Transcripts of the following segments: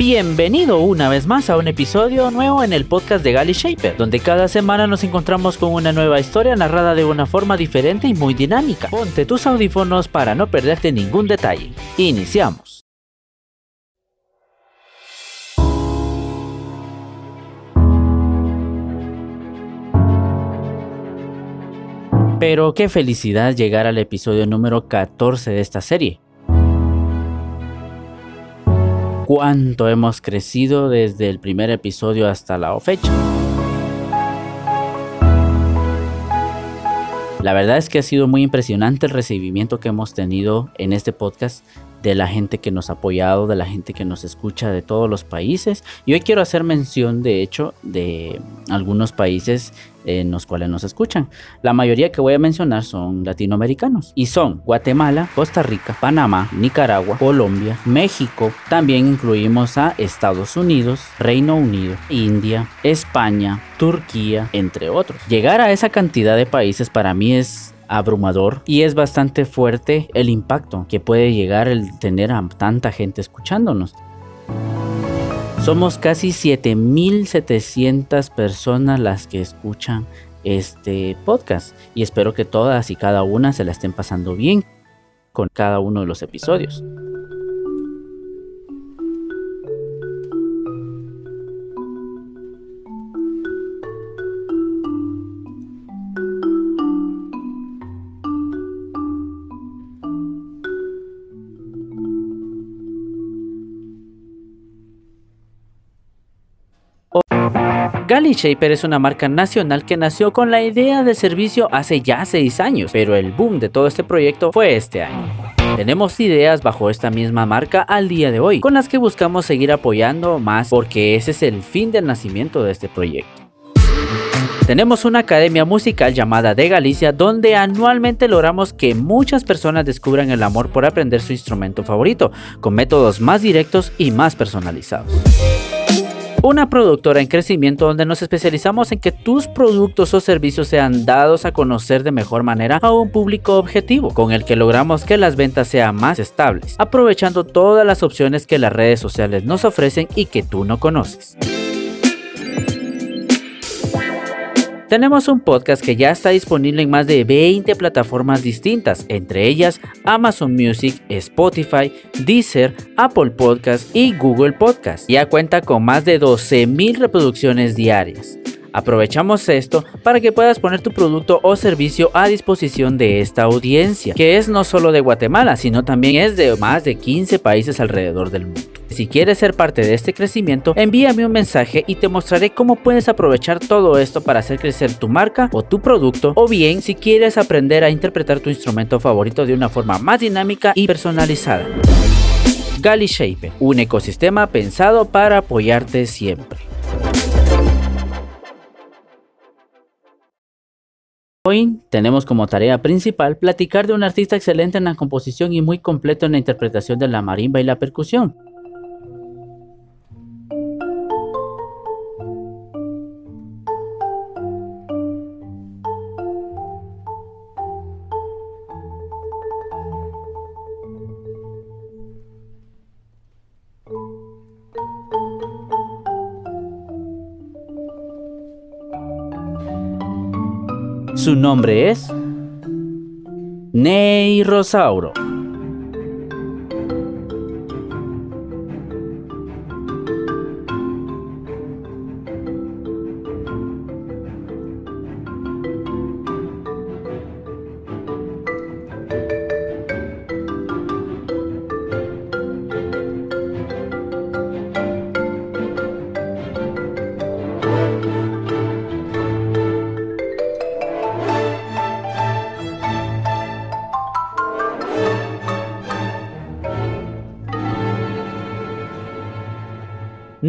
Bienvenido una vez más a un episodio nuevo en el podcast de Gali Shaper, donde cada semana nos encontramos con una nueva historia narrada de una forma diferente y muy dinámica. Ponte tus audífonos para no perderte ningún detalle. Iniciamos. Pero qué felicidad llegar al episodio número 14 de esta serie. Cuánto hemos crecido desde el primer episodio hasta la fecha. La verdad es que ha sido muy impresionante el recibimiento que hemos tenido en este podcast de la gente que nos ha apoyado, de la gente que nos escucha de todos los países. Y hoy quiero hacer mención, de hecho, de algunos países en los cuales nos escuchan. La mayoría que voy a mencionar son latinoamericanos y son Guatemala, Costa Rica, Panamá, Nicaragua, Colombia, México. También incluimos a Estados Unidos, Reino Unido, India, España, Turquía, entre otros. Llegar a esa cantidad de países para mí es abrumador y es bastante fuerte el impacto que puede llegar el tener a tanta gente escuchándonos. Somos casi 7700 personas las que escuchan este podcast y espero que todas y cada una se la estén pasando bien con cada uno de los episodios. Galley Shaper es una marca nacional que nació con la idea de servicio hace ya 6 años, pero el boom de todo este proyecto fue este año. Tenemos ideas bajo esta misma marca al día de hoy, con las que buscamos seguir apoyando más porque ese es el fin del nacimiento de este proyecto. Tenemos una academia musical llamada De Galicia donde anualmente logramos que muchas personas descubran el amor por aprender su instrumento favorito, con métodos más directos y más personalizados una productora en crecimiento donde nos especializamos en que tus productos o servicios sean dados a conocer de mejor manera a un público objetivo, con el que logramos que las ventas sean más estables, aprovechando todas las opciones que las redes sociales nos ofrecen y que tú no conoces. Tenemos un podcast que ya está disponible en más de 20 plataformas distintas, entre ellas Amazon Music, Spotify, Deezer, Apple Podcast y Google Podcast. Ya cuenta con más de 12.000 reproducciones diarias. Aprovechamos esto para que puedas poner tu producto o servicio a disposición de esta audiencia, que es no solo de Guatemala, sino también es de más de 15 países alrededor del mundo. Si quieres ser parte de este crecimiento, envíame un mensaje y te mostraré cómo puedes aprovechar todo esto para hacer crecer tu marca o tu producto, o bien si quieres aprender a interpretar tu instrumento favorito de una forma más dinámica y personalizada. Gali Shaper, un ecosistema pensado para apoyarte siempre. Hoy tenemos como tarea principal platicar de un artista excelente en la composición y muy completo en la interpretación de la marimba y la percusión. Su nombre es Neirosauro.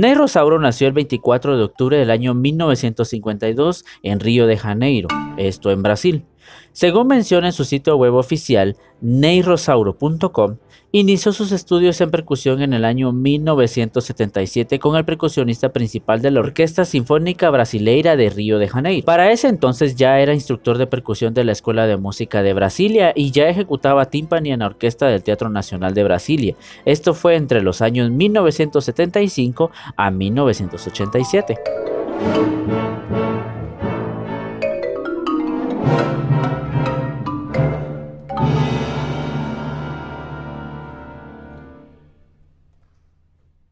Neirosauro nació el 24 de octubre del año 1952 en Río de Janeiro, esto en Brasil. Según menciona en su sitio web oficial, neyrosauro.com, inició sus estudios en percusión en el año 1977 con el percusionista principal de la Orquesta Sinfónica Brasileira de Río de Janeiro. Para ese entonces ya era instructor de percusión de la Escuela de Música de Brasilia y ya ejecutaba timpani en la Orquesta del Teatro Nacional de Brasilia. Esto fue entre los años 1975 a 1987.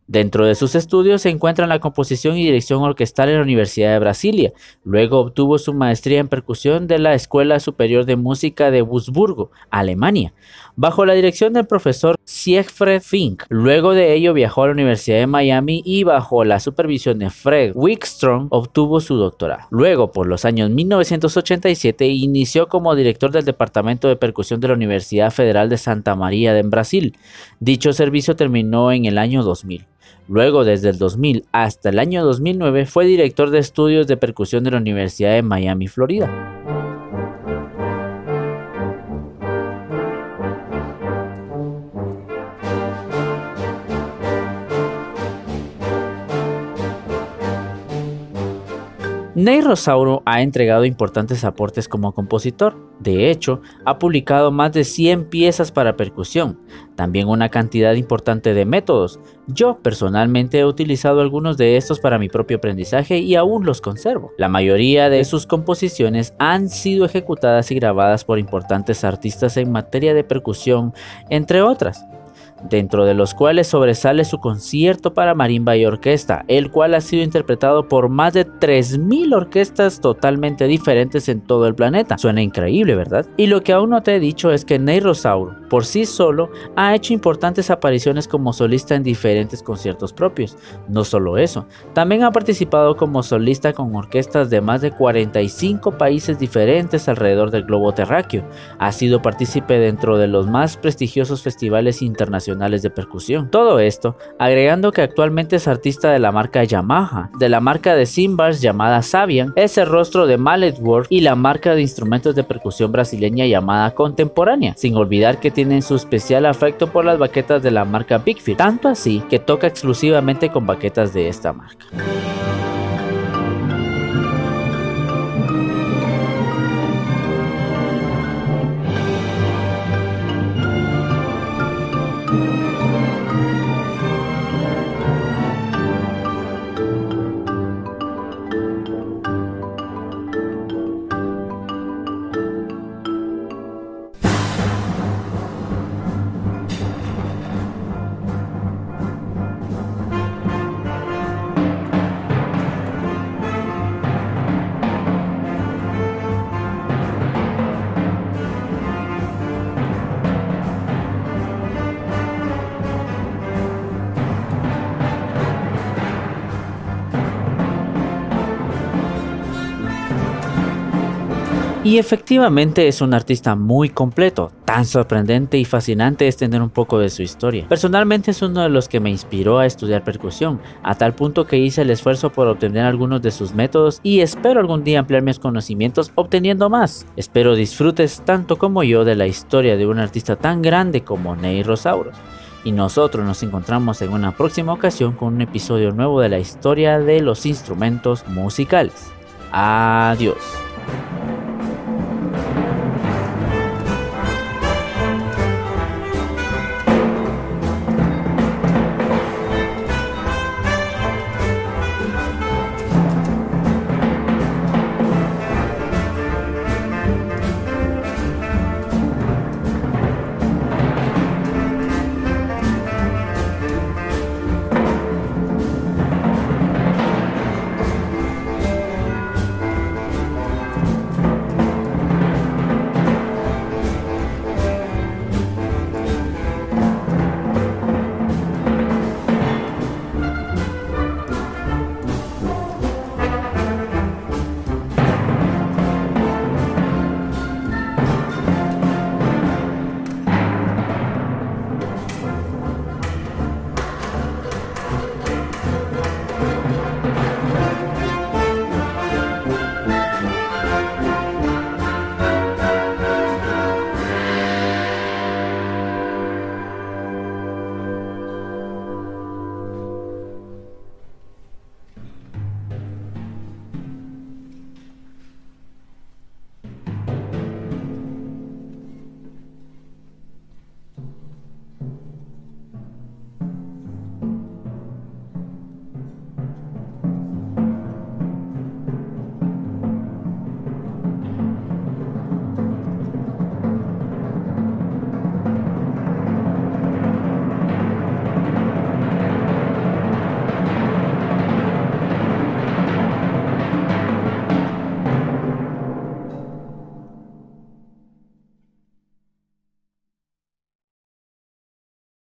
Dentro de sus estudios se encuentran la composición y dirección orquestal en la Universidad de Brasilia. Luego obtuvo su maestría en percusión de la Escuela Superior de Música de Wurzburgo, Alemania, bajo la dirección del profesor Siegfried Fink. Luego de ello viajó a la Universidad de Miami y bajo la supervisión de Fred Wickstrom obtuvo su doctorado. Luego, por los años 1987, inició como director del Departamento de Percusión de la Universidad Federal de Santa María en Brasil. Dicho servicio terminó en el año 2000. Luego, desde el 2000 hasta el año 2009, fue director de estudios de percusión de la Universidad de Miami, Florida. Ney Rosauro ha entregado importantes aportes como compositor. De hecho, ha publicado más de 100 piezas para percusión, también una cantidad importante de métodos. Yo personalmente he utilizado algunos de estos para mi propio aprendizaje y aún los conservo. La mayoría de sus composiciones han sido ejecutadas y grabadas por importantes artistas en materia de percusión, entre otras dentro de los cuales sobresale su concierto para marimba y orquesta, el cual ha sido interpretado por más de 3.000 orquestas totalmente diferentes en todo el planeta. Suena increíble, ¿verdad? Y lo que aún no te he dicho es que Ney Rosauro, por sí solo, ha hecho importantes apariciones como solista en diferentes conciertos propios. No solo eso, también ha participado como solista con orquestas de más de 45 países diferentes alrededor del globo terráqueo. Ha sido partícipe dentro de los más prestigiosos festivales internacionales de percusión. Todo esto agregando que actualmente es artista de la marca Yamaha, de la marca de cymbals llamada Sabian, es el rostro de Mallet World y la marca de instrumentos de percusión brasileña llamada Contemporánea, sin olvidar que tienen su especial afecto por las baquetas de la marca Bigfield, tanto así que toca exclusivamente con baquetas de esta marca. Y efectivamente es un artista muy completo, tan sorprendente y fascinante es tener un poco de su historia. Personalmente es uno de los que me inspiró a estudiar percusión, a tal punto que hice el esfuerzo por obtener algunos de sus métodos y espero algún día ampliar mis conocimientos obteniendo más. Espero disfrutes tanto como yo de la historia de un artista tan grande como Ney Rosauros. Y nosotros nos encontramos en una próxima ocasión con un episodio nuevo de la historia de los instrumentos musicales. Adiós.